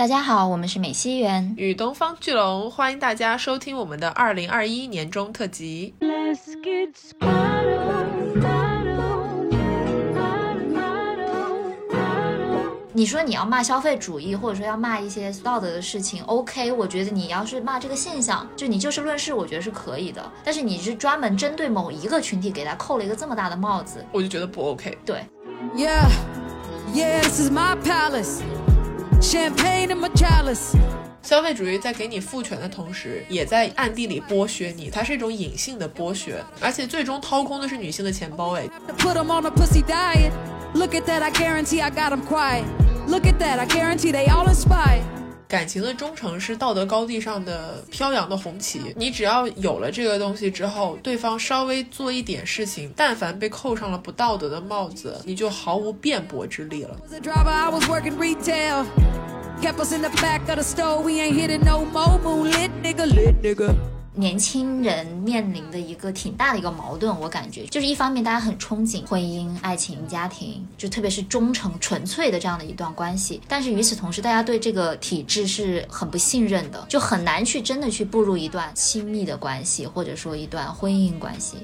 大家好，我们是美西园与东方巨龙，欢迎大家收听我们的二零二一年中特辑。你说你要骂消费主义，或者说要骂一些道德的事情，OK，我觉得你要是骂这个现象，就你就事论事，我觉得是可以的。但是你是专门针对某一个群体，给他扣了一个这么大的帽子，我就觉得不 OK。对。Yeah, yeah, this is my palace. Champagne in my chalice。消费主义在给你赋权的同时，也在暗地里剥削你，它是一种隐性的剥削，而且最终掏空的是女性的钱包。哎。Put them on a pussy diet. Look at that, I guarantee I got them quiet. Look at that, I guarantee they all inspire. 感情的忠诚是道德高地上的飘扬的红旗。你只要有了这个东西之后，对方稍微做一点事情，但凡被扣上了不道德的帽子，你就毫无辩驳之力了。年轻人面临的一个挺大的一个矛盾，我感觉就是一方面大家很憧憬婚姻、爱情、家庭，就特别是忠诚、纯粹的这样的一段关系，但是与此同时，大家对这个体制是很不信任的，就很难去真的去步入一段亲密的关系，或者说一段婚姻关系。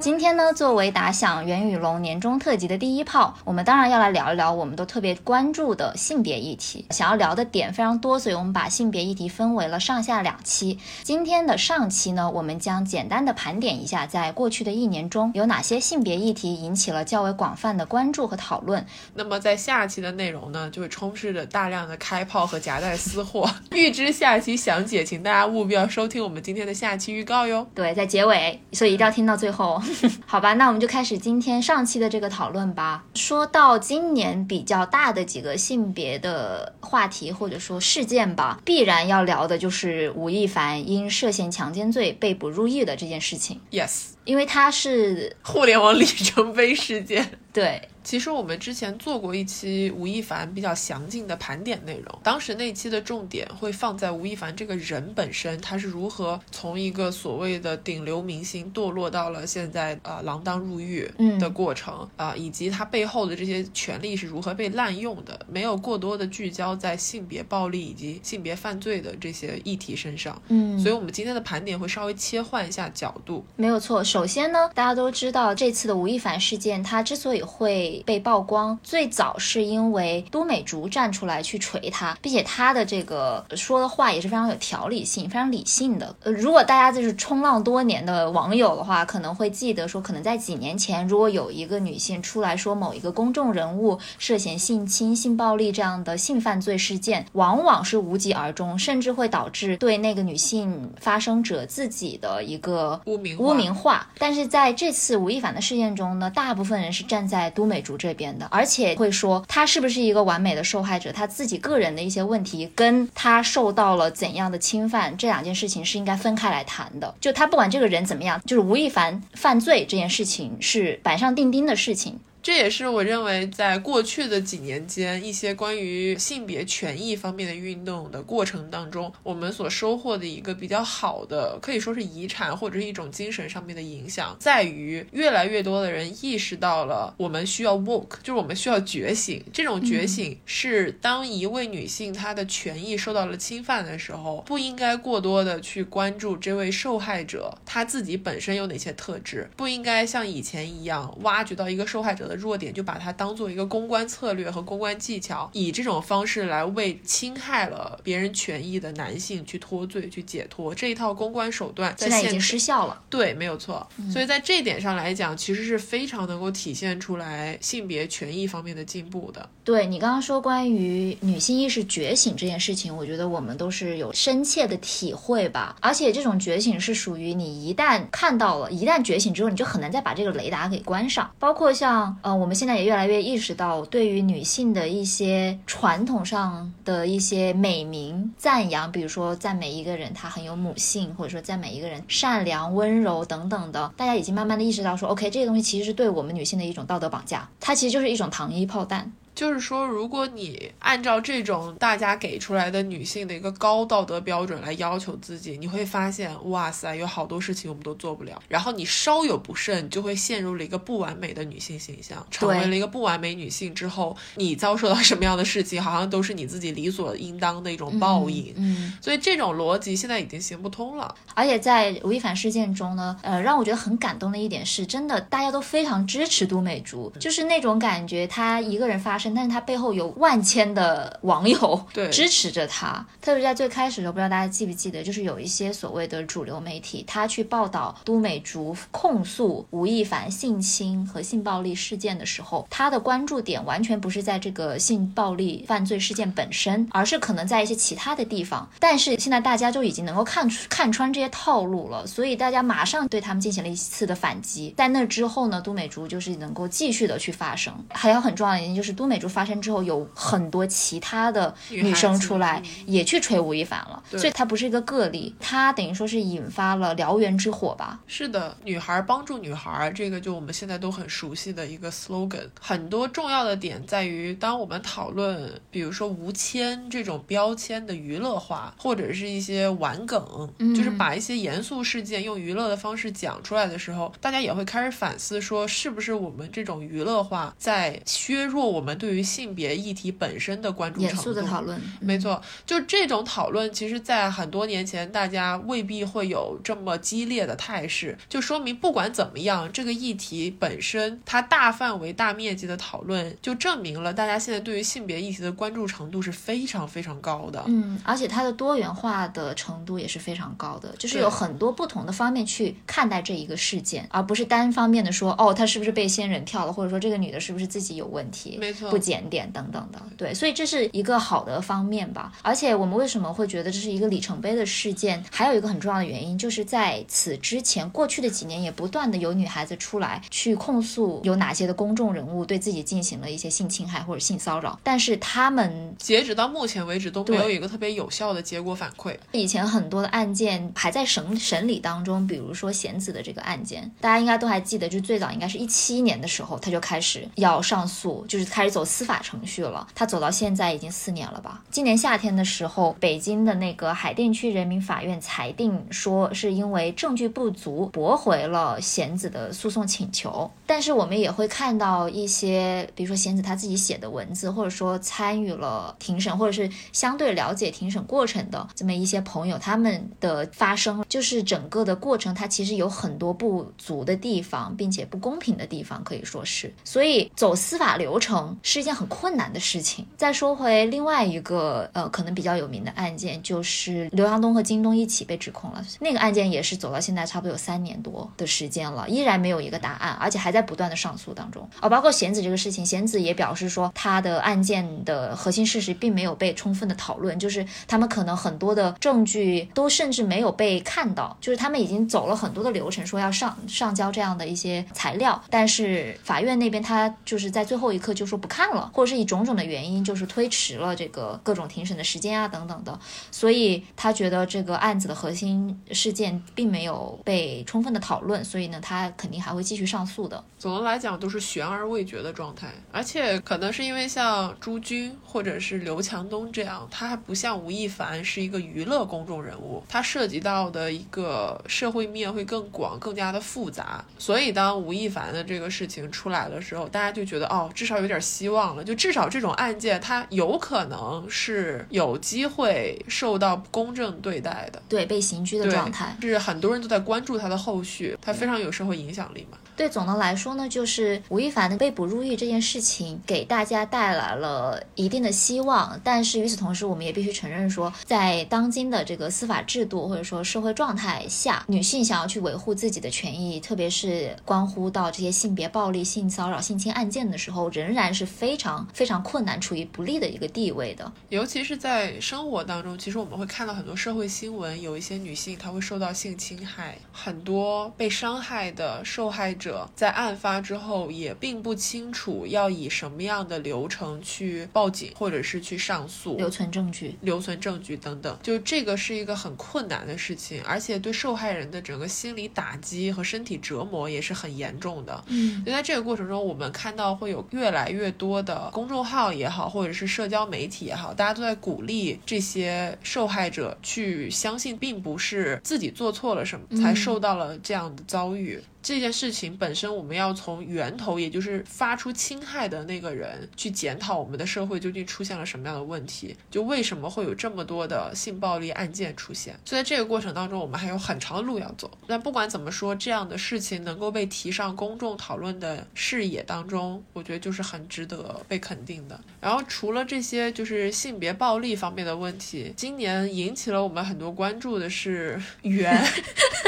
今天呢，作为打响袁宇龙年终特辑的第一炮，我们当然要来聊一聊我们都特别关注的性别议题。想要聊的点非常多，所以我们把性别议题分为了上下两期。今天的上期呢，我们将简单的盘点一下，在过去的一年中有哪些性别议题引起了较为广泛的关注和讨论。那么在下期的内容呢，就会充斥着大量的开炮和夹带私货。预知下期详解，请大家务必要收听我们今天的下期预告哟。对，在结尾，所以一定要听到最后。好吧，那我们就开始今天上期的这个讨论吧。说到今年比较大的几个性别的。话题或者说事件吧，必然要聊的就是吴亦凡因涉嫌强奸罪被捕入狱的这件事情。Yes，因为他是互联网里程碑事件。对。其实我们之前做过一期吴亦凡比较详尽的盘点内容，当时那期的重点会放在吴亦凡这个人本身，他是如何从一个所谓的顶流明星堕落到了现在呃锒铛入狱的过程啊，以及他背后的这些权利是如何被滥用的，没有过多的聚焦在性别暴力以及性别犯罪的这些议题身上。嗯，所以我们今天的盘点会稍微切换一下角度。没有错，首先呢，大家都知道这次的吴亦凡事件，他之所以会被曝光，最早是因为都美竹站出来去锤他，并且他的这个说的话也是非常有条理性、非常理性的。呃，如果大家就是冲浪多年的网友的话，可能会记得说，可能在几年前，如果有一个女性出来说某一个公众人物涉嫌性侵、性暴力这样的性犯罪事件，往往是无疾而终，甚至会导致对那个女性发生者自己的一个污名污名化。但是在这次吴亦凡的事件中呢，大部分人是站在都美主这边。的，而且会说他是不是一个完美的受害者，他自己个人的一些问题跟他受到了怎样的侵犯，这两件事情是应该分开来谈的。就他不管这个人怎么样，就是吴亦凡犯罪这件事情是板上钉钉的事情。这也是我认为在过去的几年间，一些关于性别权益方面的运动的过程当中，我们所收获的一个比较好的，可以说是遗产或者是一种精神上面的影响，在于越来越多的人意识到了我们需要 woke，就是我们需要觉醒。这种觉醒是当一位女性她的权益受到了侵犯的时候，不应该过多的去关注这位受害者她自己本身有哪些特质，不应该像以前一样挖掘到一个受害者的。弱点就把它当做一个公关策略和公关技巧，以这种方式来为侵害了别人权益的男性去脱罪、去解脱。这一套公关手段现在已经失效了。对，没有错。所以在这点上来讲，其实是非常能够体现出来性别权益方面的进步的。对你刚刚说关于女性意识觉醒这件事情，我觉得我们都是有深切的体会吧。而且这种觉醒是属于你一旦看到了，一旦觉醒之后，你就很难再把这个雷达给关上。包括像。啊，我们现在也越来越意识到，对于女性的一些传统上的一些美名赞扬，比如说赞美一个人她很有母性，或者说赞美一个人善良温柔等等的，大家已经慢慢的意识到说，OK，这些东西其实是对我们女性的一种道德绑架，它其实就是一种糖衣炮弹。就是说，如果你按照这种大家给出来的女性的一个高道德标准来要求自己，你会发现，哇塞，有好多事情我们都做不了。然后你稍有不慎，就会陷入了一个不完美的女性形象，成为了一个不完美女性之后，你遭受到什么样的事情，好像都是你自己理所应当的一种报应。嗯，所以这种逻辑现在已经行不通了。而且在吴亦凡事件中呢，呃，让我觉得很感动的一点是，真的大家都非常支持都美竹，就是那种感觉，她一个人发声，但是他背后有万千的网友对 支持着他。特别在最开始的时候，不知道大家记不记得，就是有一些所谓的主流媒体，他去报道都美竹控诉吴亦凡性侵和性暴力事件的时候，他的关注点完全不是在这个性暴力犯罪事件本身，而是可能在一些其他的地方。但是现在大家就已经能够看出看穿这些套路了，所以大家马上对他们进行了一次的反击。在那之后呢，都美竹就是能够继续的去发声。还有很重要的原因就是，都美竹发生之后，有很多其他的女生出来也去吹吴亦凡了，对所以她不是一个个例，她等于说是引发了燎原之火吧。是的，女孩帮助女孩，这个就我们现在都很熟悉的一个 slogan。很多重要的点在于，当我们讨论，比如说吴谦这种标签的娱乐化，或者是一些玩梗，就是把一些严肃事件用娱乐的方式讲出来的时候，大家也会开始反思，说是不是我们这种娱乐化在削弱我们对于性别议题本身的关注程度。严肃的讨论，没错，就这种讨论，其实，在很多年前，大家未必会有这么激烈的态势，就说明不管怎么样，这个议题本身，它大范围、大面积的讨论，就证明了大家现在对于性别议题的关注程度是非常非常高的。嗯，而且它的多元化的程度也是非常高的，就是有很多不同的方面去看待这一个事件，而不是单方面的说，哦，她是不是被仙人跳了，或者说这个女的是不是自己有问题，没错不检点等等的。对，所以这是一个好的方面吧。而且我们为什么会觉得这是一个里程碑的事件？还有一个很重要的原因，就是在此之前，过去的几年也不断的有女孩子出来去控诉有哪些的公众人物对自己进行了一些性侵害或者性骚扰，但是他们截止到目前为止，都没有一个特别有效的结果反馈。以前很多的案件还在审审理当中，比如说贤子的这个案件，大家应该都还记得，就最早应该是一七年的时候，他就开始要上诉，就是开始走走司法程序了。他走到现在已经四年了吧？今年夏天的时候，北京的那个海淀区人民法院裁定说，是因为证据不足，驳回了贤子的诉讼请求。但是我们也会看到一些，比如说贤子他自己写的文字，或者说参与了庭审，或者是相对了解庭审过程的这么一些朋友，他们的发声，就是整个的过程，它其实有很多不足的地方，并且不公平的地方，可以说是。所以走司法流程是一件很困难的事情。再说回另外一个呃，可能比较有名的案件，就是刘强东和京东一起被指控了，那个案件也是走到现在差不多有三年多的时间了，依然没有一个答案，而且还在不断的上诉当中。哦，包括贤子这个事情，贤子也表示说，他的案件的核心事实并没有被充分的讨论，就是他们可能很多的证据都甚至没有被看到，就是他们已经走了很多的流程，说要上上交这样的一些材料，但是法院那边他就是在最后一刻就说不看看了，或者是以种种的原因就是推迟了这个各种庭审的时间啊等等的，所以他觉得这个案子的核心事件并没有被充分的讨论，所以呢，他肯定还会继续上诉的。总的来讲都是悬而未决的状态，而且可能是因为像朱军或者是刘强东这样，他还不像吴亦凡是一个娱乐公众人物，他涉及到的一个社会面会更广、更加的复杂。所以当吴亦凡的这个事情出来的时候，大家就觉得哦，至少有点希望了，就至少这种案件它有可能是有机会受到公正对待的。对，被刑拘的状态。是很多人都在关注他的后续，他非常有社会影响力嘛。对，总的来说呢，就是吴亦凡的被捕入狱这件事情给大家带来了一定的希望，但是与此同时，我们也必须承认说，在当今的这个司法制度或者说社会状态下，女性想要去维护自己的权益，特别是关乎到这些性别暴力、性骚扰、性侵案件的时候，仍然是非常非常困难，处于不利的一个地位的。尤其是在生活当中，其实我们会看到很多社会新闻，有一些女性她会受到性侵害，很多被伤害的受害者者在案发之后也并不清楚要以什么样的流程去报警，或者是去上诉、留存证据。留存证据等等，就这个是一个很困难的事情，而且对受害人的整个心理打击和身体折磨也是很严重的。嗯，就在这个过程中，我们看到会有越来越多的公众号也好，或者是社交媒体也好，大家都在鼓励这些受害者去相信，并不是自己做错了什么才受到了这样的遭遇。这件事情本身，我们要从源头，也就是发出侵害的那个人去检讨我们的社会究竟出现了什么样的问题，就为什么会有这么多的性暴力案件出现。所以在这个过程当中，我们还有很长的路要走。那不管怎么说，这样的事情能够被提上公众讨论的视野当中，我觉得就是很值得被肯定的。然后除了这些就是性别暴力方面的问题，今年引起了我们很多关注的是圆，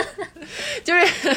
就是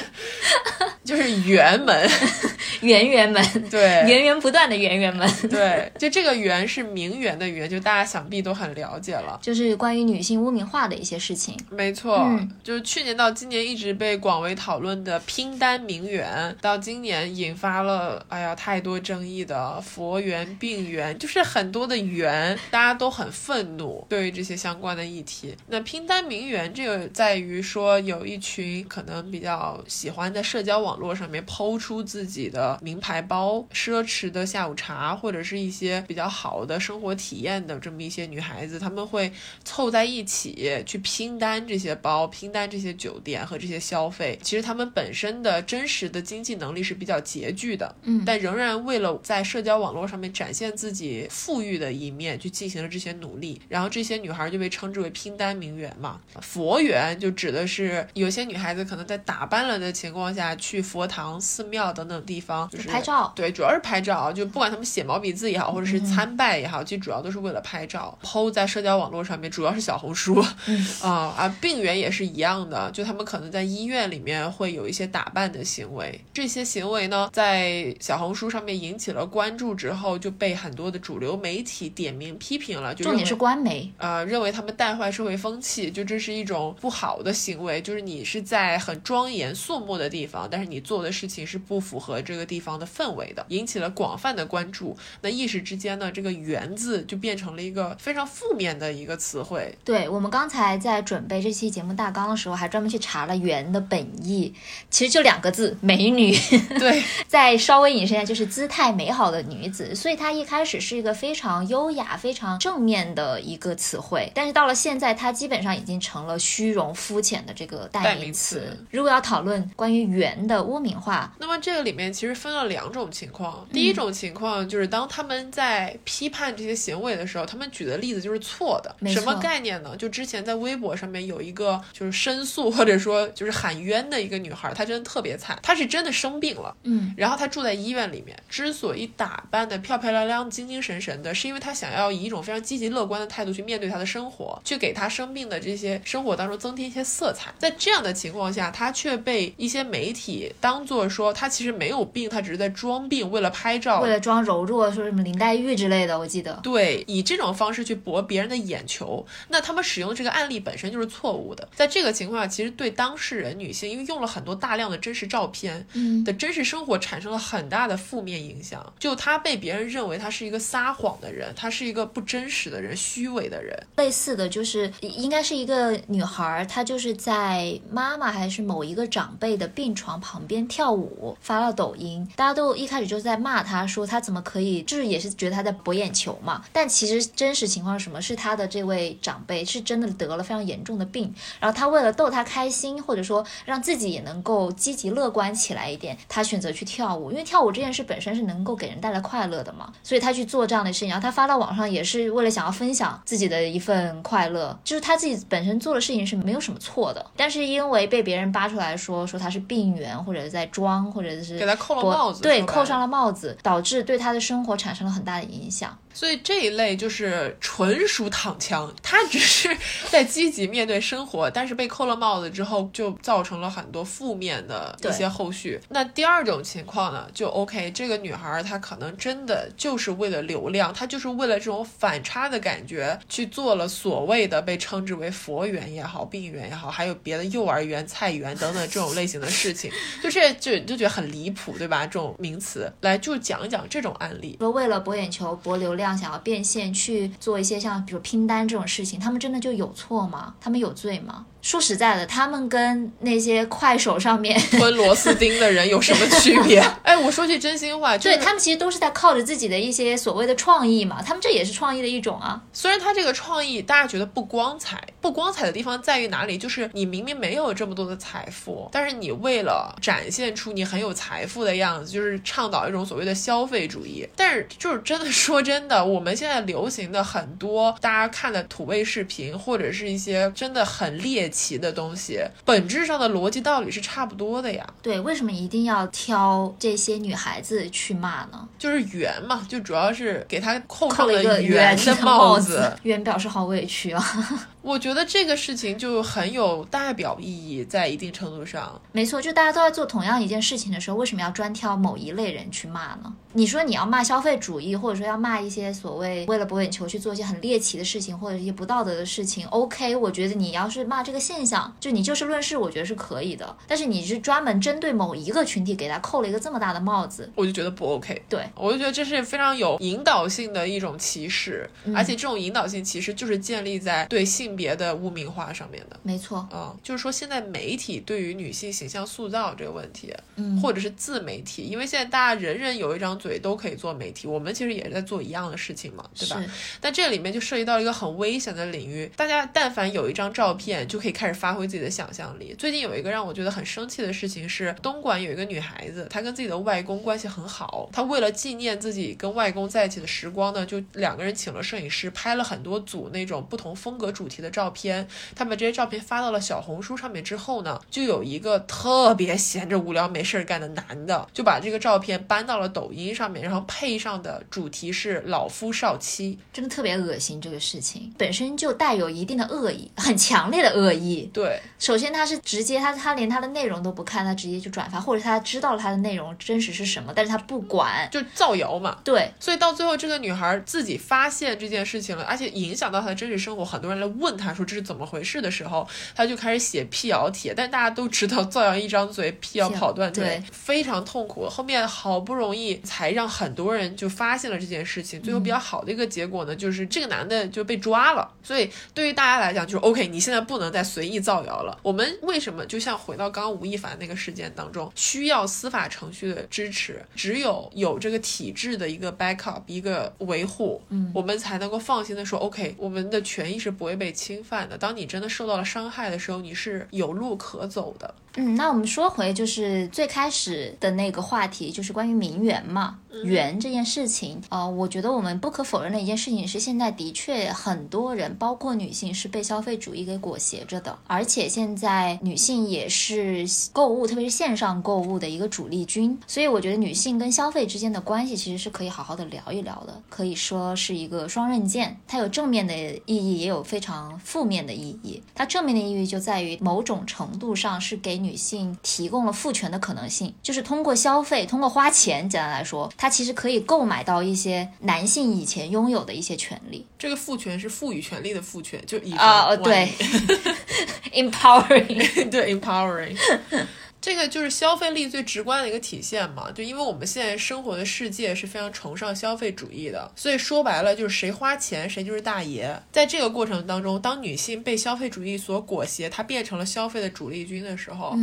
就是圆门，圆圆门，对，源源不断的圆圆门，对，就这个圆是名媛的圆，就大家想必都很了解了。就是关于女性污名化的一些事情。没错，嗯就是去年到今年一直被广为讨论的拼单名媛，到今年引发了哎呀太多争议的佛缘、病缘，就是很多的缘，大家都很愤怒对于这些相关的议题。那拼单名媛这个在于说有一群可能比较喜欢在社交网络上面抛出自己的名牌包、奢侈的下午茶，或者是一些比较好的生活体验的这么一些女孩子，她们会凑在一起去拼单这些包、拼单这些酒店和这些消费。其实她们本身的真实的经济能力是比较拮据的，嗯但仍然为了在社交网络上面展现自己富裕的一面，去进行了这些努力。然后这些女孩就被称之为拼单名媛嘛。佛缘就指的是有些女孩子可能在打扮了的情况下去佛堂、寺庙等等地方，就是拍照对，主要是拍照，就不管他们写毛笔字也好，或者是参拜也好，其实主要都是为了拍照。PO 在社交网络上面，主要是小红书，啊、啊，病源也是一样的，就他们可能在医院里面会有一些打扮的行为，这些行为呢，在小红书上面引起了关注之后，就被很多的主流媒体点名批评了，就重点是官媒，呃，认为他们带坏社会风气，就这是一种不好的行为，就是你是在很庄严肃穆的地方，但是你做的事情是不符合这个地方的氛围的，引起了广泛的关注。那一时之间呢，这个“缘”字就变成了一个非常负面的一个词汇。对我们刚才在准备这期节目大纲的时候，还专门去查了“圆”的本意，其实就两个字：美女。对，再稍微引申一下，就是姿态美好的女子，所以它一开始是一个非常优雅、非常正面的一个词汇，但是到了现在，它基本上已经成了虚荣、肤浅的这个代代名名词。如果要讨论关于圆的污名化，那么这个里面其实分了两种情况。第一种情况就是当他们在批判这些行为的时候，他们举的例子就是错的。没什么概念呢？就之前在微博上面有一个就是申诉或者说就是喊冤的一个女孩，她真的特别惨，她是真的生病了。嗯，然后她住在医院里面，之所以打扮的漂漂亮亮、精精神神的，是因为她想要以一种非常积极乐观的态度去面对她的生活，去给她生病的这些生活当中增添一些色彩。在这样的情况下，她却被一些媒体当做说她其实没有病，她只是在装病，为了拍照为。了装柔弱，说什么林黛玉之类的，我记得。对，以这种方式去博别人的眼球，那他们使用的这个案例本身就是错误的。在这个情况下，其实对当事人女性，因为用了很多大量的真实照片，嗯的真实生活产生了很大的负面影响。就她被别人认为她是一个撒谎的人，她是一个不真实的人、虚伪的人。类似的就是应该是一个女孩儿，她就是在妈妈还是某一个长辈的病床床旁边跳舞，发了抖音，大家都一开始就在骂他，说他怎么可以，就是也是觉得他在博眼球嘛。但其实真实情况是什么？是他的这位长辈是真的得了非常严重的病，然后他为了逗他开心，或者说让自己也能够积极乐观起来一点，他选择去跳舞，因为跳舞这件事本身是能够给人带来快乐的嘛，所以他去做这样的事情，然后他发到网上也是为了想要分享自己的一份快乐，就是他自己本身做的事情是没有什么错的，但是因为被别人扒出来说说他是病源或者是在装，或者是给他扣了帽子对，扣上了帽子，导致对他的生活产生了很大的影响。所以这一类就是纯属躺枪，他只是在积极面对生活，但是被扣了帽子之后，就造成了很多负面的一些后续。那第二种情况呢，就 OK，这个女孩她可能真的就是为了流量，她就是为了这种反差的感觉去做了所谓的被称之为佛缘也好、病缘也好，还有别的幼儿园、菜园等等这种类型的事情，就这就就觉得很离谱，对吧？这种名词来就讲一讲这种案例。说为了博眼球、博流量，想要变现去做一些像比如拼单这种事情，他们真的就有错吗？他们有罪吗？说实在的，他们跟那些快手上面 吞螺丝钉的人有什么区别？哎，我说句真心话，对他们其实都是在靠着自己的一些所谓的创意嘛，他们这也是创意的一种啊。虽然他这个创意大家觉得不光彩，不光彩的地方在于哪里？就是你明明没有这么多的财富，但是你为了展现出你很有财富的样子，就是倡导一种所谓的消费主义。但是就是真的说真的，我们现在流行的很多大家看的土味视频，或者是一些真的很猎。奇的东西，本质上的逻辑道理是差不多的呀。对，为什么一定要挑这些女孩子去骂呢？就是圆嘛，就主要是给她扣上了一个圆的帽子，圆表示好委屈啊。我觉得这个事情就很有代表意义，在一定程度上，没错，就大家都在做同样一件事情的时候，为什么要专挑某一类人去骂呢？你说你要骂消费主义，或者说要骂一些所谓为了博眼球去做一些很猎奇的事情，或者一些不道德的事情，OK，我觉得你要是骂这个现象，就你就事论事，我觉得是可以的。但是你是专门针对某一个群体，给他扣了一个这么大的帽子，我就觉得不 OK。对，我就觉得这是非常有引导性的一种歧视，而且这种引导性其实就是建立在对性。别的污名化上面的，没错，嗯，就是说现在媒体对于女性形象塑造这个问题，嗯，或者是自媒体，因为现在大家人人有一张嘴都可以做媒体，我们其实也是在做一样的事情嘛，对吧？但这里面就涉及到一个很危险的领域，大家但凡有一张照片就可以开始发挥自己的想象力。最近有一个让我觉得很生气的事情是，东莞有一个女孩子，她跟自己的外公关系很好，她为了纪念自己跟外公在一起的时光呢，就两个人请了摄影师拍了很多组那种不同风格主题。的照片，他把这些照片发到了小红书上面之后呢，就有一个特别闲着无聊没事儿干的男的，就把这个照片搬到了抖音上面，然后配上的主题是老夫少妻，真的特别恶心。这个事情本身就带有一定的恶意，很强烈的恶意。对，首先他是直接他他连他的内容都不看，他直接就转发，或者他知道了他的内容真实是什么，但是他不管，就造谣嘛。对，所以到最后这个女孩自己发现这件事情了，而且影响到她的真实生活，很多人来问。她说这是怎么回事的时候，她就开始写辟谣帖。但大家都知道，造谣一张嘴，辟谣跑断腿，非常痛苦。后面好不容易才让很多人就发现了这件事情。最后比较好的一个结果呢，就是这个男的就被抓了。所以对于大家来讲，就是 OK，你现在不能再随意造谣了。我们为什么就像回到刚刚吴亦凡那个事件当中，需要司法程序的支持？只有有这个体制的一个 backup，一个维护，嗯，我们才能够放心的说 OK，我们的权益是不会被侵犯的。当你真的受到了伤害的时候，你是有路可走的。嗯，那我们说回就是最开始的那个话题，就是关于名媛嘛，媛这件事情。呃，我觉得我们不可否认的一件事情是，现在的确很多人，包括女性，是被消费主义给裹挟着的。而且现在女性也是购物，特别是线上购物的一个主力军。所以我觉得女性跟消费之间的关系其实是可以好好的聊一聊的，可以说是一个双刃剑，它有正面的意义，也有非常负面的意义。它正面的意义就在于某种程度上是给女性提供了赋权的可能性，就是通过消费，通过花钱，简单来说，她其实可以购买到一些男性以前拥有的一些权利。这个赋权是赋予权利的赋权，就以啊，对，empowering，对，empowering。这个就是消费力最直观的一个体现嘛，就因为我们现在生活的世界是非常崇尚消费主义的，所以说白了就是谁花钱谁就是大爷。在这个过程当中，当女性被消费主义所裹挟，她变成了消费的主力军的时候，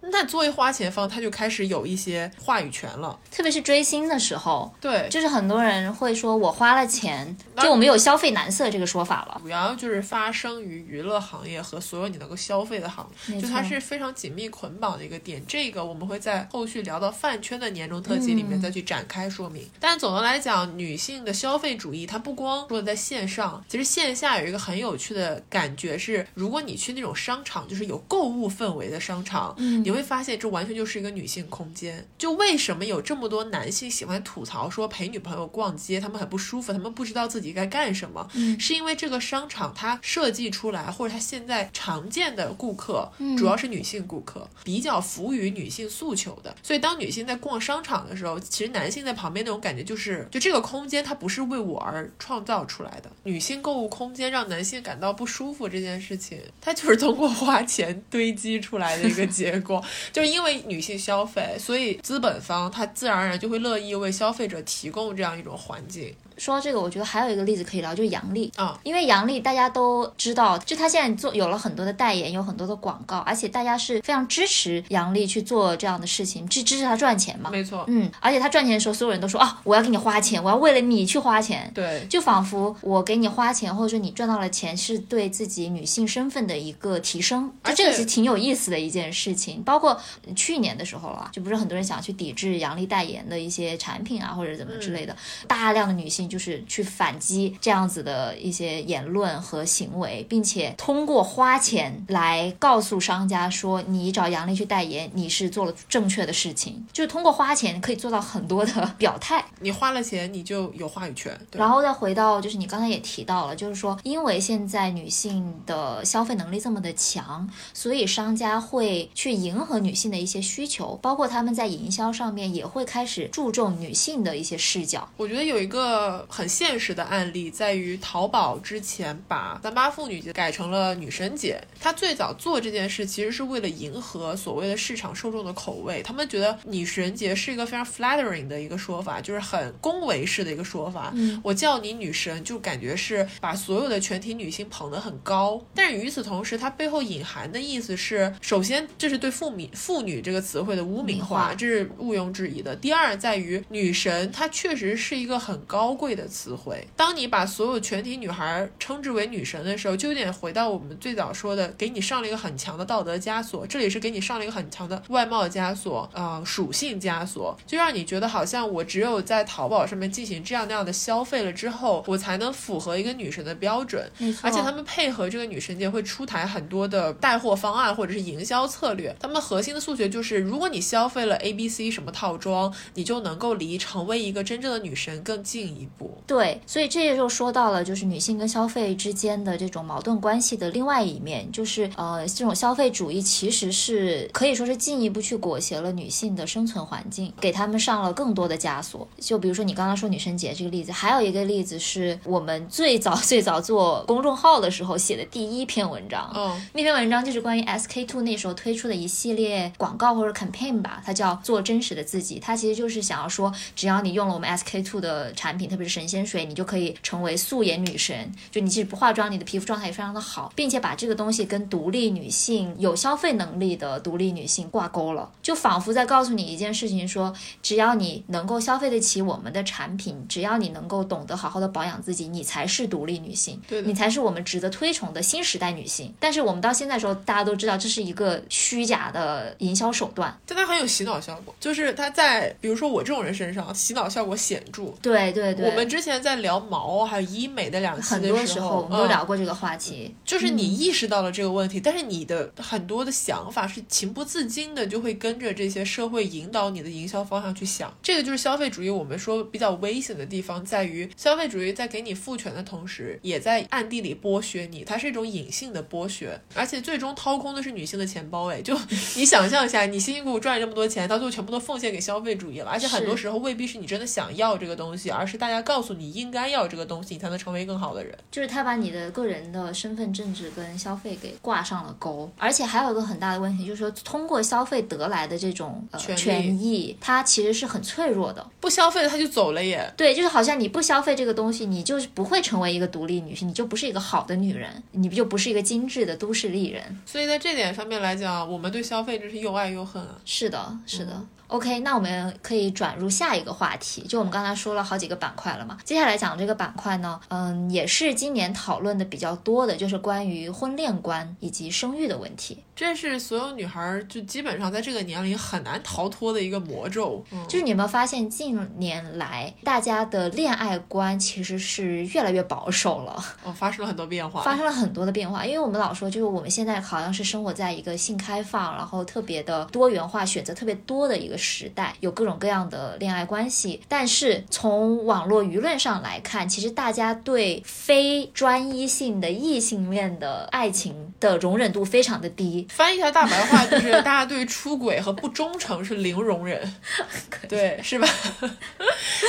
那作为花钱方，他就开始有一些话语权了，特别是追星的时候，对，就是很多人会说我花了钱，就我们有消费男色这个说法了。主要就是发生于娱乐行业和所有你能够消费的行业，就它是非常紧密捆绑的一个点。这个我们会在后续聊到饭圈的年终特辑里面再去展开说明。但总的来讲，女性的消费主义它不光说在线上，其实线下有一个很有趣的感觉是，如果你去那种商场，就是有购物氛围的商场，嗯，你会。发现这完全就是一个女性空间。就为什么有这么多男性喜欢吐槽说陪女朋友逛街，他们很不舒服，他们不知道自己该干什么，嗯是因为这个商场它设计出来，或者它现在常见的顾客嗯主要是女性顾客，比较服务于女性诉求的。所以当女性在逛商场的时候，其实男性在旁边那种感觉就是，就这个空间它不是为我而创造出来的。女性购物空间让男性感到不舒服这件事情，它就是通过花钱堆积出来的一个结果。就是因为女性消费，所以资本方他自然而然就会乐意为消费者提供这样一种环境。说到这个，我觉得还有一个例子可以聊，就是杨笠。啊。因为杨笠大家都知道，就他现在做有了很多的代言，有很多的广告，而且大家是非常支持杨笠去做这样的事情，支支持他赚钱嘛。没错，嗯，而且他赚钱的时候，所有人都说啊，我要给你花钱，我要为了你去花钱。对，就仿佛我给你花钱，或者说你赚到了钱，是对自己女性身份的一个提升，就而这个是挺有意思的一件事情。包括去年的时候啊，就不是很多人想去抵制杨笠代言的一些产品啊，或者怎么之类的，大量的女性就是去反击这样子的一些言论和行为，并且通过花钱来告诉商家说，你找杨笠去代言，你是做了正确的事情，就是通过花钱可以做到很多的 表态。你花了钱，你就有话语权。对然后再回到，就是你刚才也提到了，就是说，因为现在女性的消费能力这么的强，所以商家会去迎合女性的一些需求，包括他们在营销上面也会开始注重女性的一些视角。我觉得有一个很现实的案例，在于淘宝之前把三八妇女节改成了女神节。他最早做这件事，其实是为了迎合所谓的市场受众的口味。他们觉得女神节是一个非常 flattering 的一个说法，就是很恭维式的一个说法。嗯我叫你女神，就感觉是把所有的全体女性捧得很高。但是与此同时，它背后隐含的意思是，首先这是对妇女妇女这个词汇的污名化，名化这是毋庸置疑的。第二，在于女神，她确实是一个很高贵的词汇。当你把所有全体女孩称之为女神的时候，就有点回到我们最早说的，给你上了一个很强的道德枷锁。这里是给你上了一个很强的外貌枷锁，呃，属性枷锁，就让你觉得好像我只有在淘宝上面进行这样那样的消费了之后，我才能符合一个女神的标准。而且他们配合这个女神节会出台很多的带货方案或者是营销策略。他们核心的诉求就是，如果你消费了 A、B、C 什么套装，你就能够离成为一个真正的女神更近一步。对，所以这也就说到了，就是女性跟消费之间的这种矛盾关系的另外一面，就是呃，这种消费主义其实是可以说是进一步去裹挟了女性的生存环境，给她们上了更多的枷锁。就比如说你刚刚说女生节这个例子，还有一个例子是我们最早最早做公众号的时候写的第一篇文章，嗯，那篇文章就是关于 SK two 那时候推出的一系列广告或者 campaign 吧，它叫做真实的自己。它其实就是想要说，只要你用了我们 SK two 的产品，特别是神仙水，你就可以成为素颜女神。就你即使不化妆，你的皮肤状态也非常的好，并且把这个东西跟独立女性、有消费能力的独立女性挂钩了，就仿佛在告诉你一件事情说，只要你能够消费得起我们的产品，只要你能够懂得好好的保养自己，你才是独立女性，对你才是我们值得推崇的新时代女性。但是我们到现在的时候，大家都知道这是一个虚假的营销手段。但它很有洗脑效果，就是它在比如说我这种人身上洗脑效果显著。对对对，我们之前在聊毛还有医美的两期很多的时时候我们都嗯聊过这个话题。就是你意识到了这个问题，但是你的很多的想法是情不自禁的，就会跟着这些社会引导你的营销方向去想。这个就是消费主义，我们说比较危险的地方在于，消费主义在给你赋权的同时，也在暗地里剥削你，它是一种隐性的剥削，而且最终掏空的是女性的钱包。哎，就你想象一下，你辛辛苦苦赚了这么多钱，到最后全部都奉献给消费主义了，而且很多时候未必是你真的想要这个东西，而是大家告诉你应该要这个东西，你才能成为更好的人。就是他把你的个人的身份政治跟消费给挂上了钩，而且还有一个很大的问题，就是说通过消费得来的这种呃权益，它其实是很脆弱的。不消费了他就走了耶。对，就是好像你不消费这个东西，你就是不会成为一个独立女性，你就不是一个好的女人，你就不是一个精致的都市丽人。所以在这点上面来讲，我们对消费真是又爱又恨啊。是的，是的。OK，那我们可以转入下一个话题，就我们刚才说了好几个板块了嘛，接下来讲这个板块呢，嗯，也是今年讨论的比较多的，就是关于婚恋观以及生育的问题。这是所有女孩儿就基本上在这个年龄很难逃脱的一个魔咒。嗯，就是你有没有发现，近年来大家的恋爱观其实是越来越保守了，哦，发生了很多变化。发生了很多的变化。因为我们老说，就是我们现在好像是生活在一个性开放，然后特别的多元化、选择特别多的一个时代，有各种各样的恋爱关系。但是从网络舆论上来看，其实大家对非专一性的异性恋的爱情的容忍度非常的低。翻译一下大白话，就是大家对出轨和不忠诚是零容忍，对，是吧？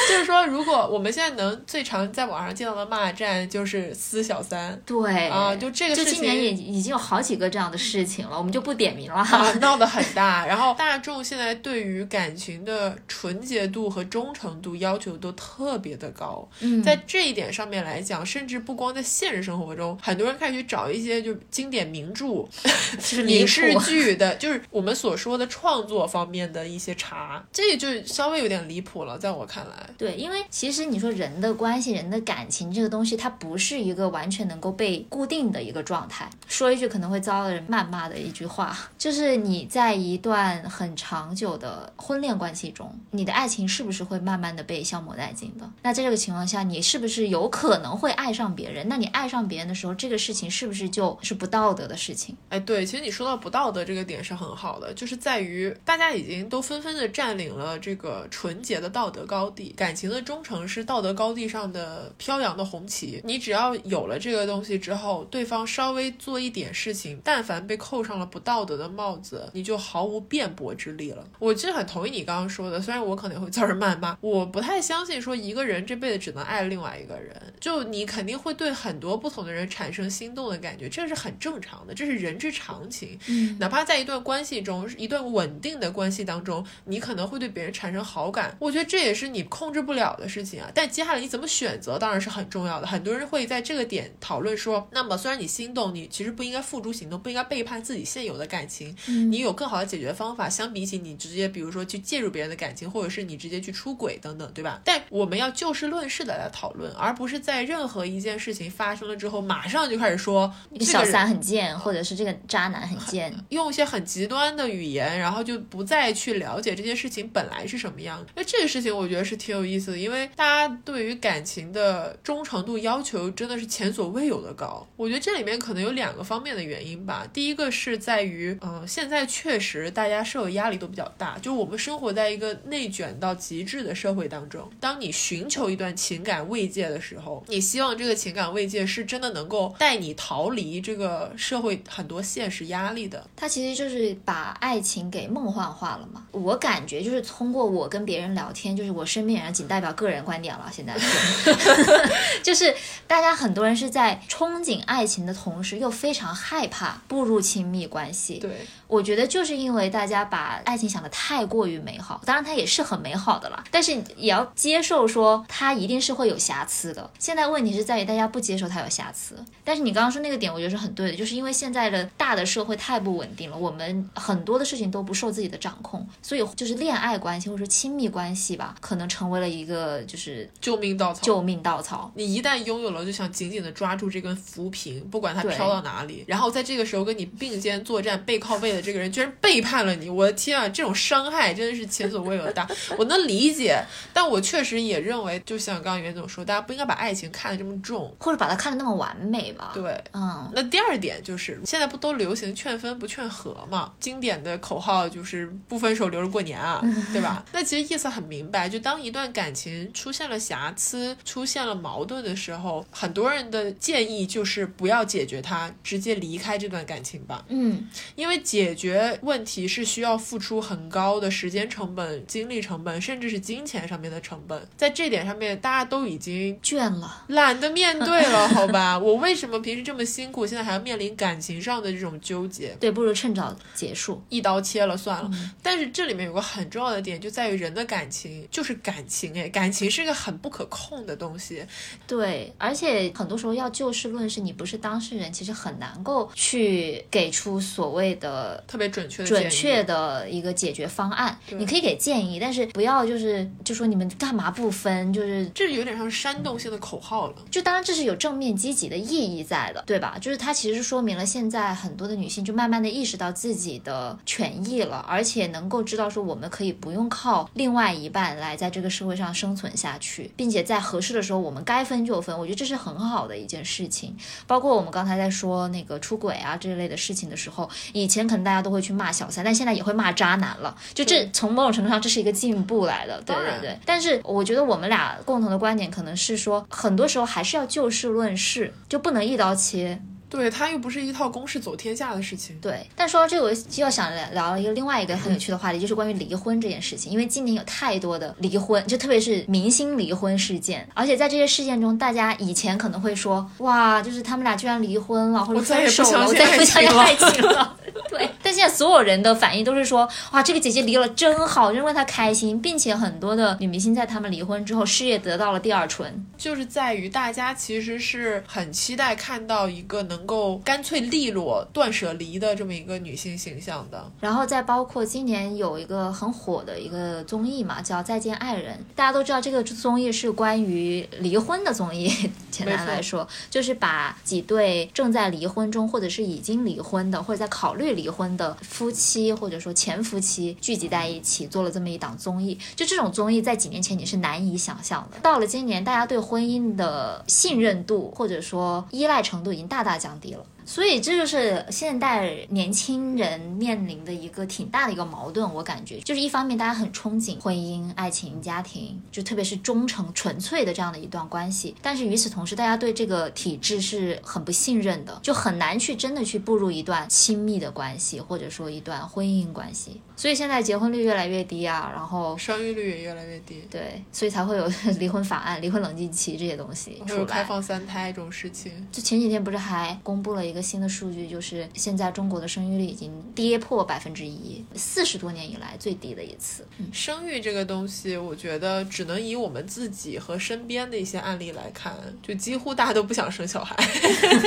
就是说，如果我们现在能最常在网上见到的骂战，就是撕小三。对啊，就这个就事情今年也已经有好几个这样的事情了，我们就不点名了啊哈。闹得很大，然后大众现在对于感情的纯洁度和忠诚度要求都特别的高，嗯在这一点上面来讲，甚至不光在现实生活中，很多人开始去找一些就经典名著、是影视 剧的，就是我们所说的创作方面的一些茶，这就稍微有点离谱了，在我看来。对，因为其实你说人的关系、人的感情这个东西，它不是一个完全能够被固定的一个状态。说一句可能会遭人谩骂的一句话，就是你在一段很长久的婚恋关系中，你的爱情是不是会慢慢的被消磨殆尽的？那在这个情况下，你是不是有可能会爱上别人？那你爱上别人的时候，这个事情是不是就是不道德的事情？哎，对，其实你说到不道德这个点是很好的，就是在于大家已经都纷纷的占领了这个纯洁的道德高地，感情的忠诚是道德高地上的飘扬的红旗。你只要有了这个东西之后，对方稍微做一点事情，但凡被扣上了不道德的帽子，你就毫无辩驳之力了。我其实很同意你刚刚说的，虽然我可能会遭人谩骂，我不太相信说一个人这辈子只能爱另外一个人，就你肯定会对很多不同的人产生心动的感觉，这是很正常的，这是人之常情。嗯，哪怕在一段关系中，一段稳定的关系当中，你可能会对别人产生好感，我觉得这也是你控制不了的事情啊。但接下来你怎么选择，当然是很重要的。很多人会在这个点讨论说，那么虽然你心动，你其实不应该付诸行动，不应该背叛自己现有的感情，嗯你有更好的解决方法，相比起你直接比如说去介入别人的感情，或者是你直接去出轨等等，对吧？但我们要就事论事的来讨论，而不是在任何一件事情发生了之后，马上就开始说这个小三很贱，或者是这个渣男很贱。用一些很极端的语言，然后就不再去了解这件事情本来是什么样。因为这个事情我觉得是挺有意思的，因为大家对于感情的忠诚度要求真的是前所未有的高。我觉得这里面可能有两个方面的原因吧。第一个是在于，嗯、现在确实大家社会压力都比较大，就我们生活在一个内卷到极致的社会当中。当你寻求一段情感慰藉的时候，你希望这个情感慰藉是真的能够带你逃离这个社会很多现实压力的。它其实就是把爱情给梦幻化了嘛。我感觉就是通过我跟别人聊天，就是我身边人仅代表个人观点了，现在是，就是大家很多人是在憧憬爱情的同时，又非常害怕步入亲密关系。对，我觉得就是因为大家把爱情想得太过于美好，当然它也是很美好的啦，但是也要接受说它一定是会有瑕疵的。现在问题是在于大家不接受它有瑕疵，但是你刚刚说那个点，我觉得是很对的，就是因为现在的大的社会太不稳定了，我们很多的事情都不受自己的掌控，所以就是恋爱关系或者说亲密关系吧，可能成为了一个就是救命稻草。救命稻草。你一旦拥有了，就想紧紧的抓住这根浮萍，不管它飘到哪里。然后在这个时候跟你并肩作战、背靠背的这个人居然背叛了你，我的天啊！这种伤害真的是前所未有的大。我能理解，但我确实也认为，就像刚刚袁总说，大家不应该把爱情看得这么重。或者把它看得那么完美吧。，对，嗯，那第二点就是，现在不都流行劝分不劝和嘛？经典的口号就是不分手留着过年啊，对吧？那其实意思很明白，就当一段感情出现了瑕疵、出现了矛盾的时候，很多人的建议就是不要解决它，直接离开这段感情吧。嗯，因为解决问题是需要付出很高的时间成本、精力成本，甚至是金钱上面的成本。在这点上面，大家都已经倦了。懒得面对了，好吧？我为什么平时这么辛苦，现在还要面临感情上的这种纠结？对，不如趁早结束。一刀切了算了。但是这里面有个很重要的点，就在于人的感情就是感情，哎，感情是一个很不可控的东西。对，而且很多时候要就事论事，你不是当事人，其实很难够去给出所谓的特别准确的准确的一个解决方方案，你可以给建议，但是不要就是就说你们干嘛不分，就是这有点像煽动性的口号了。就当然这是有正面积极的意义在的，对吧？就是它其实说明了现在很多的女性就慢慢的意识到自己的权益了，而且能够知道说我们可以不用靠另外一半来在这个社会上生存下去，并且在合适的时候我们该分就分，我觉得这是很好的一件事情。包括我们刚才在说那个出轨啊这类的事情的时候，以前可能大家都会去骂小三，但现在也会骂渣男了。就这从某种程度上这是一个进步来的，对对对。但是我觉得我们俩共同的观点可能是说，很多时候还是要就事论事，就不能一刀切。对，它又不是一套公式走天下的事情。对，但说到这个，我就要想聊聊一个另外一个很有趣的话题，就是关于离婚这件事情。因为今年有太多的离婚，就特别是明星离婚事件，而且在这些事件中，大家以前可能会说，哇，就是他们俩居然离婚了，或者分手了，我再也不相信爱情了。对，但现在所有人的反应都是说，哇，这个姐姐离了真好，真为她开心，并且很多的女明星在他们离婚之后，事业得到了第二春，就是在于大家其实是很期待看到一个能够干脆利落、断舍离的这么一个女性形象的。然后再包括今年有一个很火的一个综艺嘛，叫《再见爱人》，大家都知道这个综艺是关于离婚的综艺，简单来说就是把几对正在离婚中，或者是已经离婚的，或者在考虑。离婚的夫妻或者说前夫妻聚集在一起做了这么一档综艺，就这种综艺在几年前你是难以想象的。到了今年，大家对婚姻的信任度或者说依赖程度已经大大降低了。所以这就是现代年轻人面临的一个挺大的一个矛盾，我感觉就是一方面大家很憧憬婚姻、爱情、家庭，就特别是忠诚、纯粹的这样的一段关系，但是与此同时，大家对这个体制是很不信任的，就很难去真的去步入一段亲密的关系，或者说一段婚姻关系。所以现在结婚率越来越低啊，然后生育率也越来越低，对，所以才会有 离婚法案、离婚冷静期这些东西出来，开放三胎这种事情。就前几天不是还公布了一个新的数据，就是现在中国的生育率已经跌破百分之一，四十多年以来最低的一次。生育这个东西，我觉得只能以我们自己和身边的一些案例来看，就几乎大家都不想生小孩，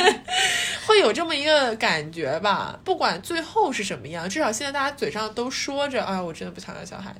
会有这么一个感觉吧。不管最后是什么样，至少现在大家嘴上都说着，哎，我真的不想要小孩，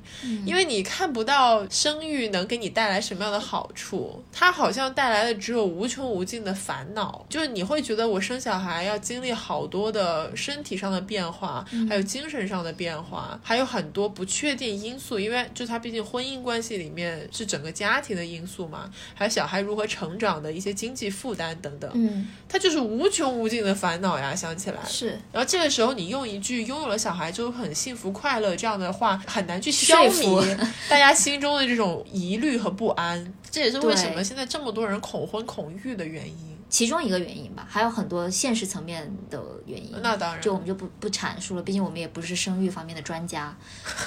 因为你看不到生育能给你带来什么样的好处，它好像带来的只有无穷无尽的烦恼。就是你会觉得我生小孩要经历好多的身体上的变化，还有精神上的变化，还有很多不确定因素。因为就它毕竟婚姻关系里面是整个家庭的因素嘛，还有小孩如何成长的一些经济负担等等，嗯，它就是无穷无尽的烦恼呀。想起来是，然后这个时候你用一句拥有了小孩就很幸福快乐这样。的话很难去消弭 大家心中的这种疑虑和不安，这也是为什么现在这么多人恐婚恐育的原因。其中一个原因吧，还有很多现实层面的原因。那当然，就我们就不不阐述了，毕竟我们也不是生育方面的专家。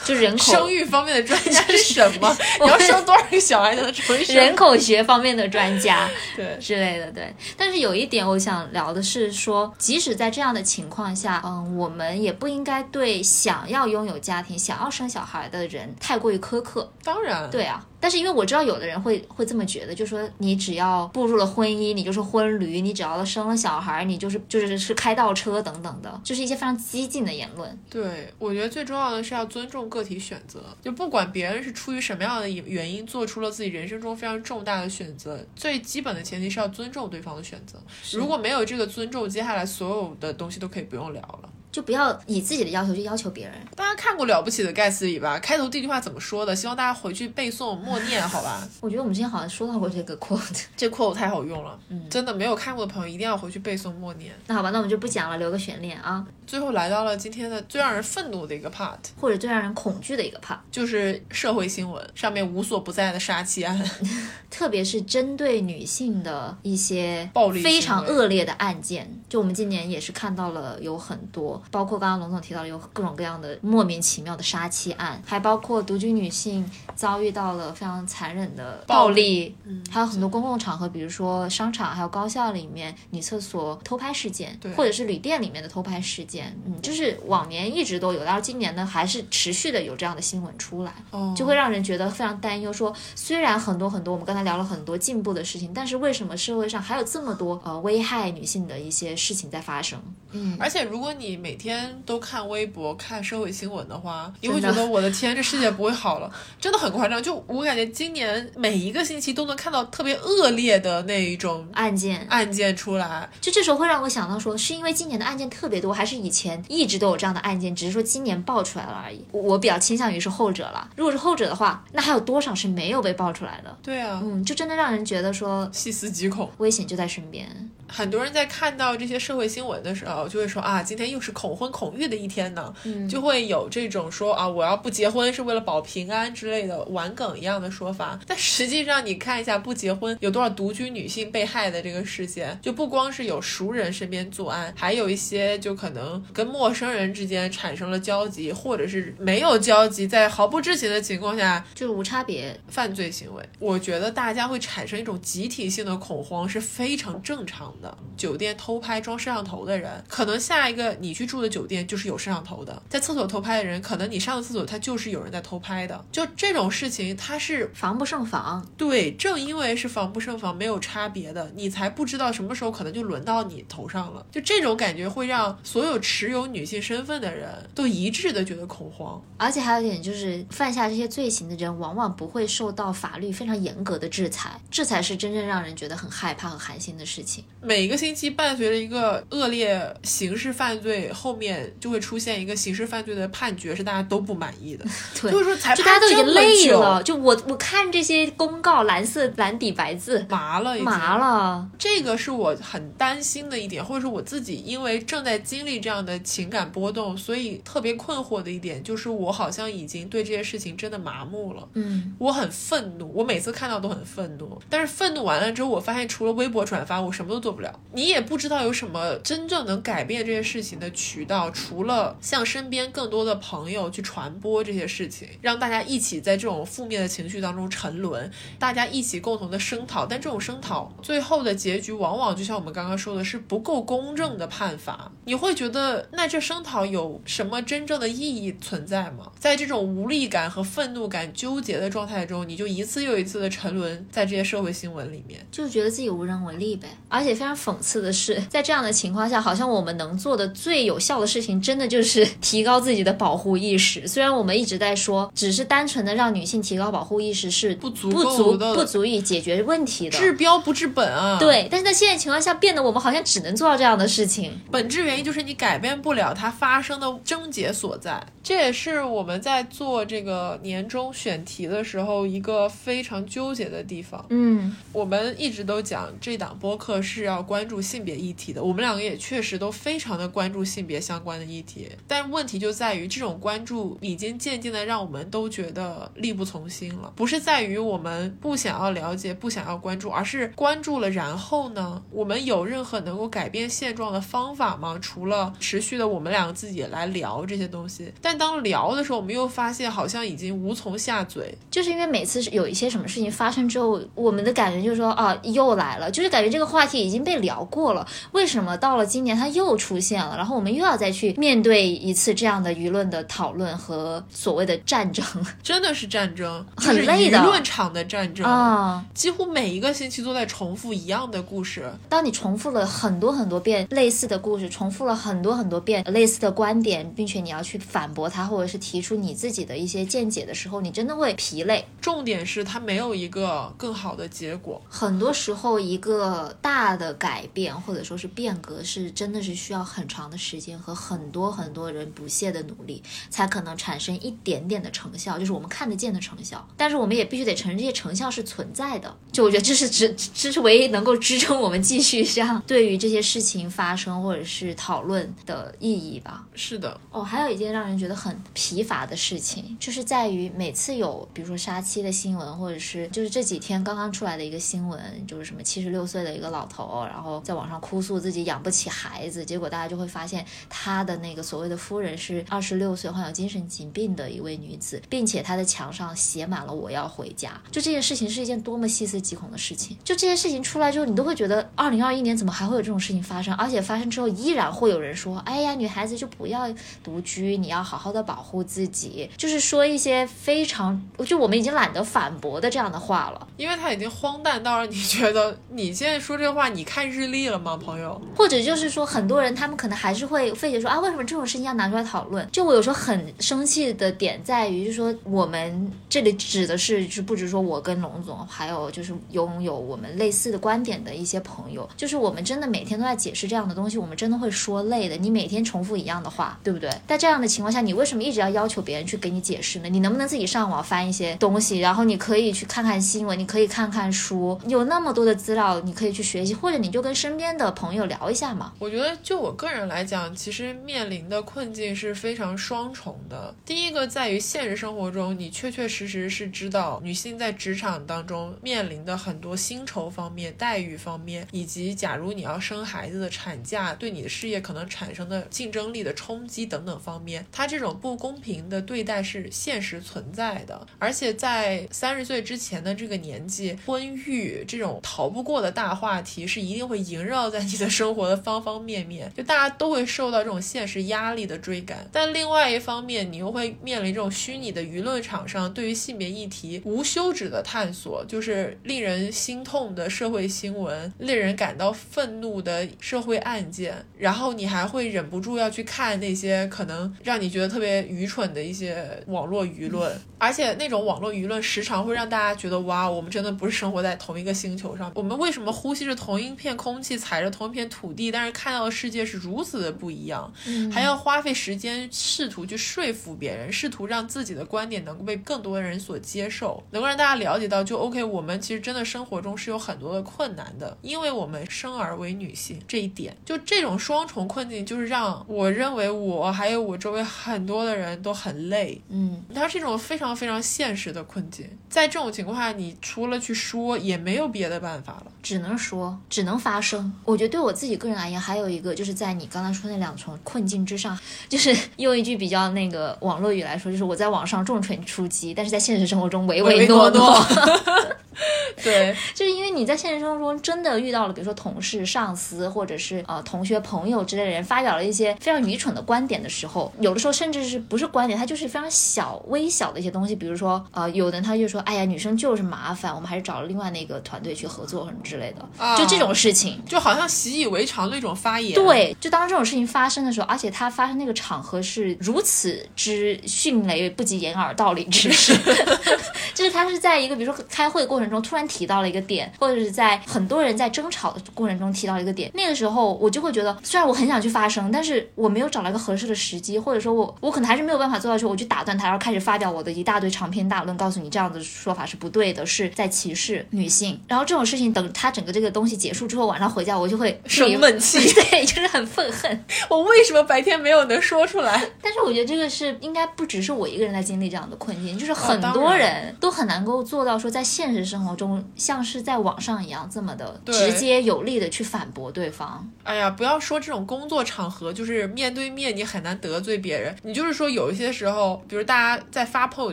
就人口 生育方面的专家是什么？你要生多少个小孩才能成 为人口学方面的专家？对之类的，对。但是有一点我想聊的是说，即使在这样的情况下，嗯，我们也不应该对想要拥有家庭、想要生小孩的人太过于苛刻。当然，对啊。但是因为我知道有的人会会这么觉得，就说你只要步入了婚姻，你就是婚驴；你只要生了小孩，你就是就是是开倒车等等的，就是一些非常激进的言论。对，我觉得最重要的是要尊重个体选择，就不管别人是出于什么样的原因做出了自己人生中非常重大的选择，最基本的前提是要尊重对方的选择。如果没有这个尊重，接下来所有的东西都可以不用聊了。就不要以自己的要求去要求别人。大家看过《了不起的盖茨比》吧？开头第一句话怎么说的？希望大家回去背诵默念，好吧？我觉得我们之前好像说到过这个 quote，这 quote 太好用了，嗯，真的没有看过的朋友一定要回去背诵默念。那好吧，那我们就不讲了，留个悬念啊。最后来到了今天的最让人愤怒的一个 part，或者最让人恐惧的一个 part，就是社会新闻上面无所不在的杀妻案，特别是针对女性的一些暴力非常恶劣的案件。就我们今年也是看到了有很多，包括刚刚龙总提到有各种各样的莫名其妙的杀妻案，还包括独居女性遭遇到了非常残忍的暴力，嗯，还有很多公共场合，比如说商场还有高校里面女厕所偷拍事件，对，或者是旅店里面的偷拍事件。嗯，就是往年一直都有，然后今年呢还是持续的有这样的新闻出来，就会让人觉得非常担忧。说虽然很多很多，我们刚才聊了很多进步的事情，但是为什么社会上还有这么多呃危害女性的一些事情在发生？嗯，而且如果你每天都看微博、看社会新闻的话，你会觉得我的天，这世界不会好了，真的很夸张。就我感觉今年每一个星期都能看到特别恶劣的那一种案件，案件出来。就这时候会让我想到说，是因为今年的案件特别多，还是以前一直都有这样的案件，只是说今年爆出来了而已。我我比较倾向于是后者了。如果是后者的话，那还有多少是没有被爆出来的？对啊，嗯，就真的让人觉得说细思极恐。危险就在身边。很多人在看到这些社会新闻的时候，就会说啊，今天又是恐婚恐育的一天呢，就会有这种说啊，我要不结婚是为了保平安之类的玩梗一样的说法。但实际上，你看一下不结婚有多少独居女性被害的这个事件，就不光是有熟人身边作案，还有一些就可能跟陌生人之间产生了交集，或者是没有交集，在毫不知情的情况下就是无差别，犯罪行为。我觉得大家会产生一种集体性的恐慌是非常正常的。酒店偷拍装摄像头的人，可能下一个你去住的酒店就是有摄像头的；在厕所偷拍的人，可能你上个厕所他就是有人在偷拍的。就这种事情，它是防不胜防。对，正因为是防不胜防，没有差别的，你才不知道什么时候可能就轮到你头上了。就这种感觉会让所有持有女性身份的人都一致的觉得恐慌。而且还有一点就是，犯下这些罪行的人往往不会受到法律非常严格的制裁，这才是真正让人觉得很害怕和寒心的事情。每一个星期伴随着一个恶劣刑事犯罪，后面就会出现一个刑事犯罪的判决是大家都不满意的。对，就是说才就大家都已经累了。就我我看这些公告，蓝色蓝底白字，麻了，麻。了。这个是我很担心的一点，或者是我自己因为正在经历这样的情感波动，所以特别困惑的一点，就是我好像已经对这些事情真的麻木了。嗯，我很愤怒，我每次看到都很愤怒，但是愤怒完了之后，我发现除了微博转发，我什么都做不了。你也不知道有什么真正能改变这些事情的渠道，除了向身边更多的朋友去传播这些事情，让大家一起在这种负面的情绪当中沉沦，大家一起共同的声讨。但这种声讨最后的结局，往往就像我们刚刚说的，是不够公正的判罚。你会觉得，那这声讨有什么真正的意义存在吗？在这种无力感和愤怒感纠结的状态中，你就一次又一次的沉沦在这些社会新闻里面。就觉得自己无能为力呗。而且非常讽刺的是，在这样的情况下，好像我们能做的最有效的事情，真的就是 提高自己的保护意识。虽然我们一直在说，只是单纯的让女性提高保护意识是不足不足不足以解决问题的。治标不治本啊！，对，但是在现在情况下，变得我们好像只能做到这样的事情。本质原因就是你改变不了它发生的症结所在。这也是我们在做这个年终选题的时候一个非常纠结的地方。嗯，我们一直都讲这档播客是要关注性别议题的，我们两个也确实都非常的关注性别相关的议题，但问题就在于这种关注已经渐渐的让我们都觉得力不从心了。不是在于我们不想要了解、不想要关注，而是关注了然后呢？我们有任何能够改变现状的方法吗？除了持续的我们两个自己来聊这些东西，但当聊的时候，我们又发现好像已经无从下嘴。就是因为每次有一些什么事情发生之后，我们的感觉就是说啊，又来了，就是感觉这个话题已经被聊过了，为什么到了今年它又出现了？然后我们又要再去面对一次这样的舆论的讨论和所谓的战争 真的是战争，很累的舆论场的战争啊！几乎每一个星期都在重复一样的故事。当你重复了很多很多遍类似的故事，重复了很多很多遍类似的观点，并且你要去反驳它，或者是提出你自己的一些见解的时候，你真的会疲累。重点是他没有一个更好的结果。很多时候，一个大的改变或者说是变革，是真的是需要很长的时间和很多很多人不懈的努力，才可能产生一点点的成效，就是我们看得见的成效。但是我们也必须得承认这些成效是存在的。就我觉得这是支，这是唯一能够支撑我们继续这样对于这些事情发生或者是讨论的意义吧。是的，哦，还有一件让人觉得很疲乏的事情，就是在于每次有比如说杀妻的新闻，或者是就是这几天刚刚出来的一个新闻，就是什么七十六岁的一个老头，然后在网上哭诉自己养不起孩子，结果大家就会发现他的那个所谓的夫人是二十六岁患有精神疾病的一位女子，并且她的墙上写满了“我要回家”。就这件事情是一件多么细思极恐的事情。就这些事情出来之后，你都会觉得二零二一年怎么还会有这种事情发生？而且发生之后依然会有人说：“哎呀，女孩子就不要独居，你要好好。”好的保护自己，就是说一些非常，就我们已经懒得反驳的这样的话了。因为他已经荒诞到让你觉得你现在说这话，你看日历了吗，朋友？或者就是说，很多人他们可能还是会费解说啊，为什么这种事情要拿出来讨论？就我有时候很生气的点在于，就是说我们这里指的是，就不止说我跟龙总，还有就是拥有我们类似的观点的一些朋友，就是我们真的每天都在解释这样的东西，我们真的会说累的。你每天重复一样的话，对不对？在这样的情况下，你为什么一直要要求别人去给你解释呢？你能不能自己上网翻一些东西，然后你可以去看看新闻，你可以看看书，有那么多的资料你可以去学习，或者你就跟身边的朋友聊一下嘛。我觉得就我个人来讲，其实面临的困境是非常双重的。第一个在于现实生活中，你确确实实是知道女性在职场当中面临的很多薪酬方面、待遇方面，以及假如你要生孩子的产假对你的事业可能产生的竞争力的冲击等等方面，它这这种不公平的对待是现实存在的。而且在三十岁之前的这个年纪，婚育这种逃不过的大话题是一定会萦绕在你的生活的方方面面，就大家都会受到这种现实压力的追赶。但另外一方面，你又会面临这种虚拟的舆论场上对于性别议题无休止的探索，就是令人心痛的社会新闻，令人感到愤怒的社会案件，然后你还会忍不住要去看那些可能让你觉得特别愚蠢的一些网络舆论，而且那种网络舆论时常会让大家觉得哇，我们真的不是生活在同一个星球上，我们为什么呼吸着同一片空气，踩着同一片土地，但是看到的世界是如此的不一样，还要花费时间试图去说服别人，试图让自己的观点能够被更多的人所接受，能够让大家了解到，就 OK，我们其实真的生活中是有很多的困难的，因为我们生而为女性这一点，就这种双重困境，就是让我认为我还有我周围很多的人都很累。嗯，它是一种非常非常现实的困境，在这种情况下，你除了去说，也没有别的办法了。只能说，只能发声。我觉得对我自己个人而言，还有一个就是在你刚才说那两重困境之上，就是用一句比较那个网络语来说，就是我在网上重拳出击，但是在现实生活中唯唯诺诺 对，就是因为你在现实生活中真的遇到了，比如说同事、上司，或者是呃同学、朋友之类的人发表了一些非常愚蠢的观点的时候，有的时候甚至是不是观点，它就是非常小、微小的一些东西，比如说呃，有的人他就说，哎呀，女生就是麻烦，我们还是找了另外那个团队去合作什么之类的，啊就这种事情。就好像习以为常的一种发言。，对，就当这种事情发生的时候，而且它发生那个场合是如此之迅雷不及掩耳盗铃之势，就是他是在一个比如说开会过程中突然提到了一个点，或者是在很多人在争吵的过程中提到了一个点，那个时候我就会觉得，虽然我很想去发声，但是我没有找到一个合适的时机，或者说我我可能还是没有办法做到说我去打断他，然后开始发表我的一大堆长篇大论，告诉你这样的说法是不对的，是在歧视女性。然后这种事情等他整个这个东西结束之后，晚上回家我就会 生闷气 对，就是很愤恨。我为什么白天没有能说出来？但是我觉得这个是应该不只是我一个人在经历这样的困境，就是很多人都很难够做到说在现实生活中像是在网上一样这么的直接有力的去反驳对方。哎呀，不要说这种工作场合，就是面对面，你很难得罪别人。你就是说，有一些时候，比如大家在发朋友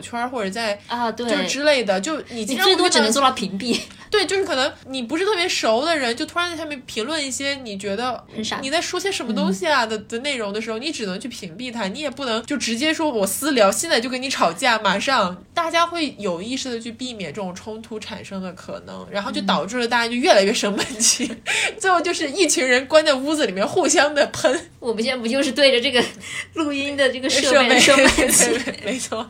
圈或者在啊，对，就是之类的，就你你最多只能做到屏蔽。对，就是可能你不是特别熟的人，就突然在下面评论一些你觉得你在说些什么东西啊的、的内容的时候，你只能去屏蔽他，你也不能就直接说我私聊，现在就跟你吵架，马上大家会有意识的去避免这种冲突产生的可能，然后就导致了大家就越来越生闷气，最后就是一群人关在屋子里面互相的喷我们现在不就是对着这个录音的这个设设备，备生闷气？没错。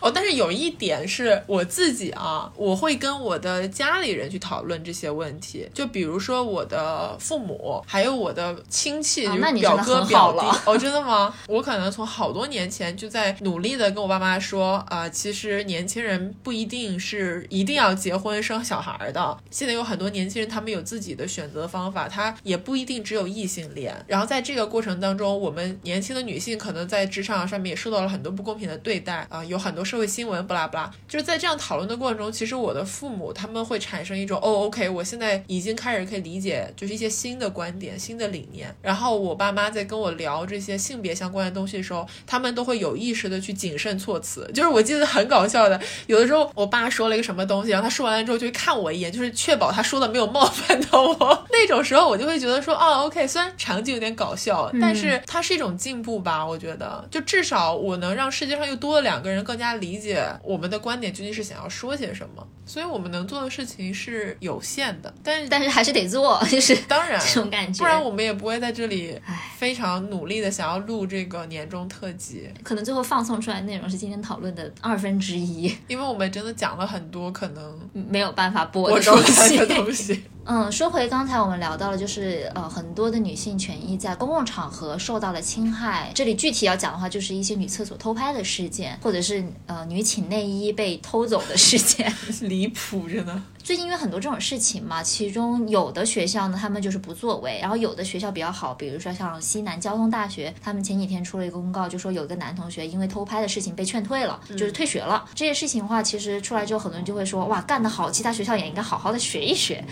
哦，但是有一点是我自己啊，我会跟我的家里人去讨论这些问题，就比如说我的父母，还有我的亲戚，就是表哥表弟。哦，真的吗？我可能从好多年前就在努力的跟我爸妈说啊、其实年轻人不一定是一定要结婚生小孩的。现在有很多年轻人，他们有自己的选择方法，他也不一定只有异性恋。然后在这个过程当中，我们年轻的女性可能在职场上面也受到了很多不公平的对待啊、有很多社会新闻，不拉不拉。就是在这样讨论的过程中，其实我的父母他们会产生一种哦，OK，我现在已经开始可以理解，就是一些新的观点、新的理念。然后我爸妈在跟我聊这些性别相关的东西的时候，他们都会有意识的去谨慎措辞。就是我记得很搞笑的。有的时候我爸说了一个什么东西，然后他说完了之后就会看我一眼，就是确保他说的没有冒犯到我。那种时候我就会觉得说，哦，OK，虽然场景有点搞笑，但是它是一种进步吧。我觉得，就至少我能让世界上又多了两个人更加理解我们的观点究竟是想要说些什么。所以我们能做的事情是有限的，但是但是还是得做，就是当然这种感觉，不然我们也不会在这里非常努力的想要录这个年终特辑。可能最后放送出来内容是今天讨论的二分之一，因为我们真的讲了很多可能没有办法播的东西。东西。嗯，说回刚才我们聊到了，就是呃很多的女性权益在公共场合受到了侵害。这里具体要讲的话，就是一些女厕所偷拍的事件，或者是呃女寝内衣被偷走的事件，离谱着呢。最近因为很多这种事情嘛，其中有的学校呢，他们就是不作为，然后有的学校比较好，比如说像西南交通大学，他们前几天出了一个公告，就说有一个男同学因为偷拍的事情被劝退了，就是退学了。这些事情的话，其实出来之后，很多人就会说，哇，干得好，其他学校也应该好好的学一学。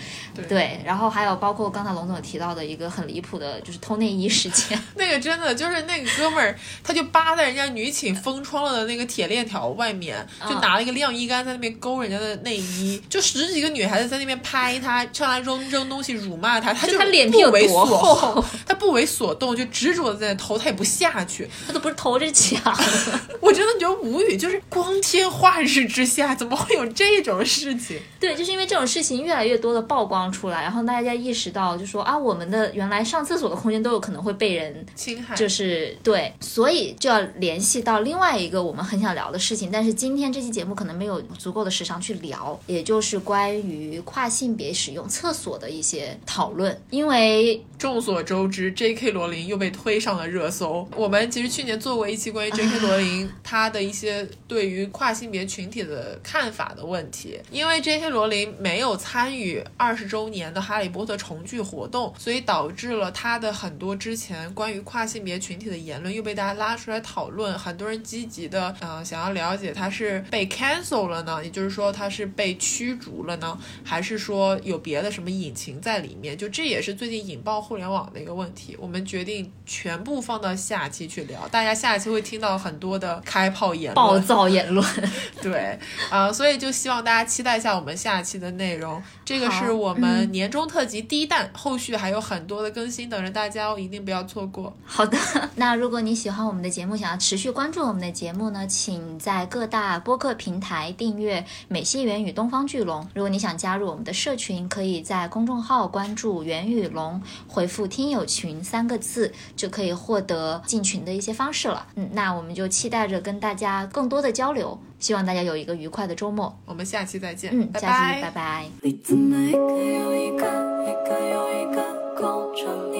对，然后还有包括刚才龙总提到的一个很离谱的，就是偷内衣事件。那个真的就是那个哥们儿，他就扒在人家女寝封窗了的那个铁链条外面，就拿了一个晾衣杆在那边勾人家的内衣，就十几个女孩子在那边拍他，上来扔扔东西辱骂他，他就他脸皮有多厚，他不为所动，就执着的在那偷，他也不下去，他都不是偷着抢。我真的觉得无语，就是光天化日之下，怎么会有这种事情？对，就是因为这种事情越来越多的曝光出来，然后大家意识到，就说啊，我们的原来上厕所的空间都有可能会被人侵害，就是对，所以就要联系到另外一个我们很想聊的事情，但是今天这期节目可能没有足够的时长去聊，也就是关于跨性别使用厕所的一些讨论。因为众所周知，J.K. 罗琳又被推上了热搜。我们其实去年做过一期关于 J.K. 罗琳她的一些对于跨性别群体的看法的问题，因为 J.K. 罗琳没有参与二十周年的《哈利波特》重聚活动，所以导致了他的很多之前关于跨性别群体的言论又被大家拉出来讨论。很多人积极的呃想要了解他是被 cancel 了呢，也就是说他是被驱逐了呢，还是说有别的什么隐情在里面？就这也是最近引爆互联网的一个问题。我们决定全部放到下期去聊，大家下期会听到很多的开炮言论、暴躁言论。对，啊，所以就希望大家期待一下我们下期的内容。这个是我们年终特辑第一弹，后续还有很多的更新等着大家哦，一定不要错过。好的，那如果你喜欢我们的节目，想要持续关注我们的节目呢，请在各大播客平台订阅《美西园与东方巨龙》。如果你想加入我们的社群，可以在公众号关注“袁与龙”，回复“听友群”三个字，就可以获得进群的一些方式了。嗯，那我们就期待着跟大家更多的交流，希望大家有一个愉快的周末。我们下期再见。嗯，下期拜拜。怎么一个又一个，一个又一个勾着你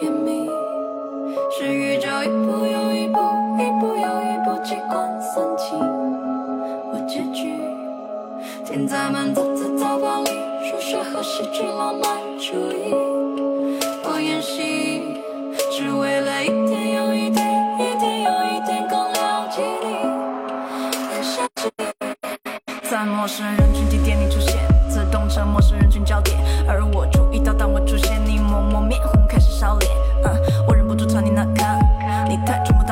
眼迷？是宇宙一步又一步，一步又一步机关算尽我结局。天在满字字早把里，数学和戏剧浪漫主义。我演戏，只为了一点又一点，一点在陌生人群地点里出现。自动成陌生人群焦点，而我注意到，当我出现，你默默面红，开始烧脸。嗯，我忍不住朝你那看，你太瞩目